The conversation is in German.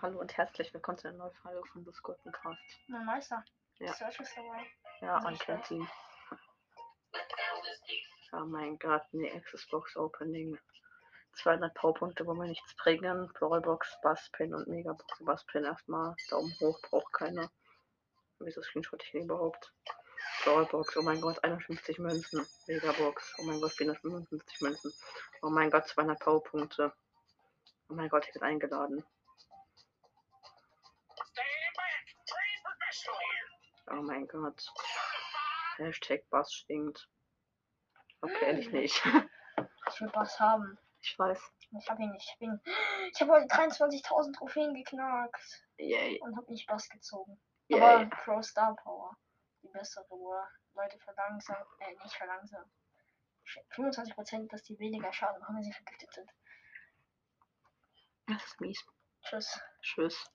Hallo und herzlich willkommen zu einer neuen Folge von The Cast. Mein Meister. Ja. Search ist dabei. Ja, man kennt ihn. Oh mein Gott, nee, Xbox Opening. 200 Powerpunkte, wo wir nichts bringen. Brawlbox, Basspin und Megabox. Basspin erstmal. Daumen hoch, braucht keiner. Wieso screenshot ich den überhaupt? Brawlbox, oh mein Gott, 51 Münzen. Megabox, oh mein Gott, 455 Münzen. Oh mein Gott, 200 Powerpunkte. Oh mein Gott, ich bin eingeladen. Oh mein Gott. Hashtag Bass stinkt. Okay, endlich nicht. Ich will was haben. Ich weiß. Ich hab ihn nicht. Ich, bin... ich habe heute 23.000 Trophäen geknackt Yay. und habe nicht Bass gezogen. Yay. Aber Pro Star Power. Bessere Uhr. Leute verlangsamen. Äh, nicht verlangsamen. 25%, dass die weniger Schaden machen, wenn sie vergiftet sind. Das ist mies. Tschüss. Tschüss.